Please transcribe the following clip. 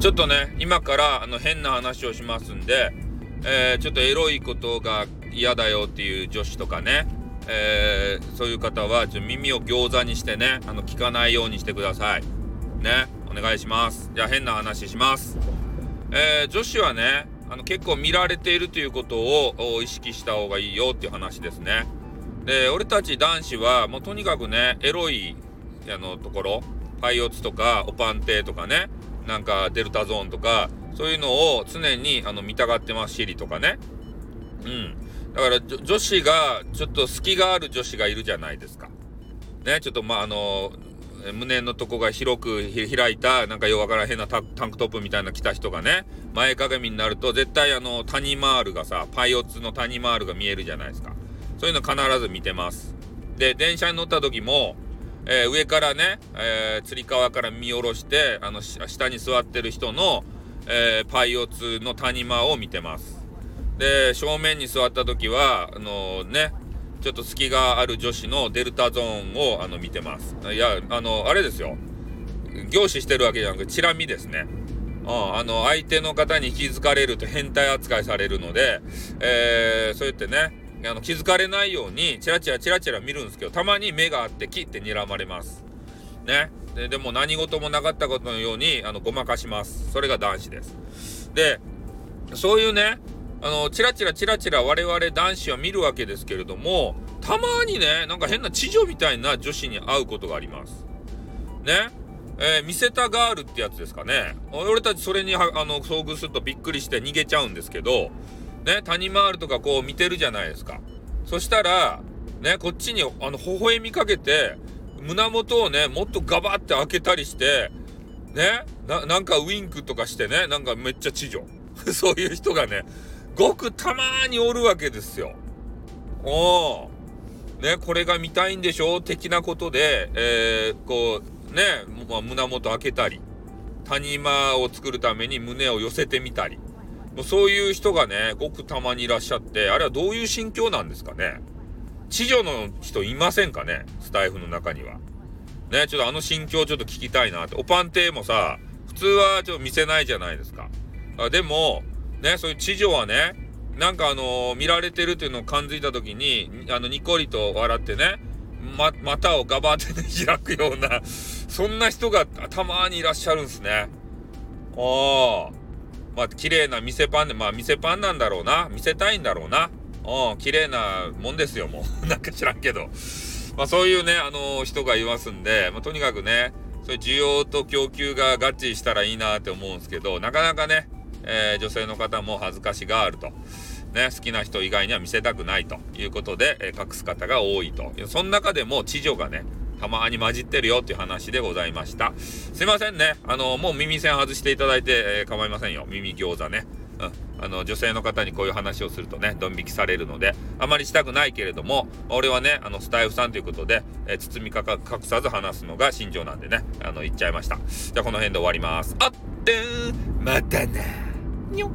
ちょっとね、今からあの変な話をしますんで、えー、ちょっとエロいことが嫌だよっていう女子とかね、えー、そういう方はちょ耳を餃子にしてね、あの聞かないようにしてください。ね、お願いします。じゃあ変な話します。えー、女子はね、あの結構見られているということを意識した方がいいよっていう話ですね。で、俺たち男子はもうとにかくね、エロいあのところ、パイオツとかオパンテとかね、なんかデルタゾーンとか、そういうのを常にあの見たがってます、シリとかね。うん。だから女子が、ちょっと隙がある女子がいるじゃないですか。ね、ちょっとまあ、あの、胸のとこが広く開いた、なんかようわからん変なタンクトップみたいな着た人がね、前かがみになると、絶対あの、谷マールがさ、パイオツの谷マールが見えるじゃないですか。そういうの必ず見てます。で、電車に乗った時も、えー、上からね、えー、つり革から見下ろして、あの、下に座ってる人の、えー、パイオツの谷間を見てます。で、正面に座った時は、あのね、ちょっと隙がある女子のデルタゾーンをあの見てます。いや、あの、あれですよ。凝視してるわけじゃなくて、チラ見ですね。うん、あの、相手の方に気づかれると変態扱いされるので、えー、そうやってね、あの気づかれないようにチラチラチラチラ見るんですけどたまに目があってキッて睨まれます。ね。ででも何事もなかったことのようにあのごまかします。それが男子です。でそういうねあのチラチラチラチラ我々男子は見るわけですけれどもたまにねなんか変な知女みたいな女子に会うことがあります。ね。えー、見せたガールってやつですかね。俺たちそれにあの遭遇するとびっくりして逃げちゃうんですけどね、谷回るとかこう見てるじゃないですか。そしたら、ね、こっちに、あの、微笑みかけて、胸元をね、もっとガバって開けたりして、ね、な、なんかウインクとかしてね、なんかめっちゃ知女。そういう人がね、ごくたまーにおるわけですよ。おー。ね、これが見たいんでしょ？的なことで、えー、こう、ね、胸元開けたり、谷間を作るために胸を寄せてみたり。もうそういう人がね、ごくたまにいらっしゃって、あれはどういう心境なんですかね？知女の人いませんかね？スタイフの中には。ね、ちょっとあの心境ちょっと聞きたいなって。おパンテもさ、普通はちょっと見せないじゃないですか。あでも、ね、そういう知女はね、なんかあのー、見られてるっていうのを感づいた時に、あの、にこりと笑ってね、ま、股をガバってね、開くような、そんな人がたまにいらっしゃるんですね。ああ。まあ、綺麗な店パンで、まあ、店パンなんだろうな。見せたいんだろうな。うん、綺麗なもんですよ、もう。なんか知らんけど。まあ、そういうね、あのー、人がいますんで、まあ、とにかくね、そういう需要と供給が合致したらいいなって思うんですけど、なかなかね、えー、女性の方も恥ずかしがあると。ね、好きな人以外には見せたくないということで、えー、隠す方が多いと。その中でも、知女がね、たまに混じってるよっていう話でございました。すいませんね。あの、もう耳栓外していただいて、えー、構いませんよ。耳餃子ね。うん。あの、女性の方にこういう話をするとね、ドン引きされるので、あまりしたくないけれども、俺はね、あの、スタイフさんということで、えー、包みかか隠さず話すのが心情なんでね、あの、言っちゃいました。じゃあ、この辺で終わります。あってーまたなにょ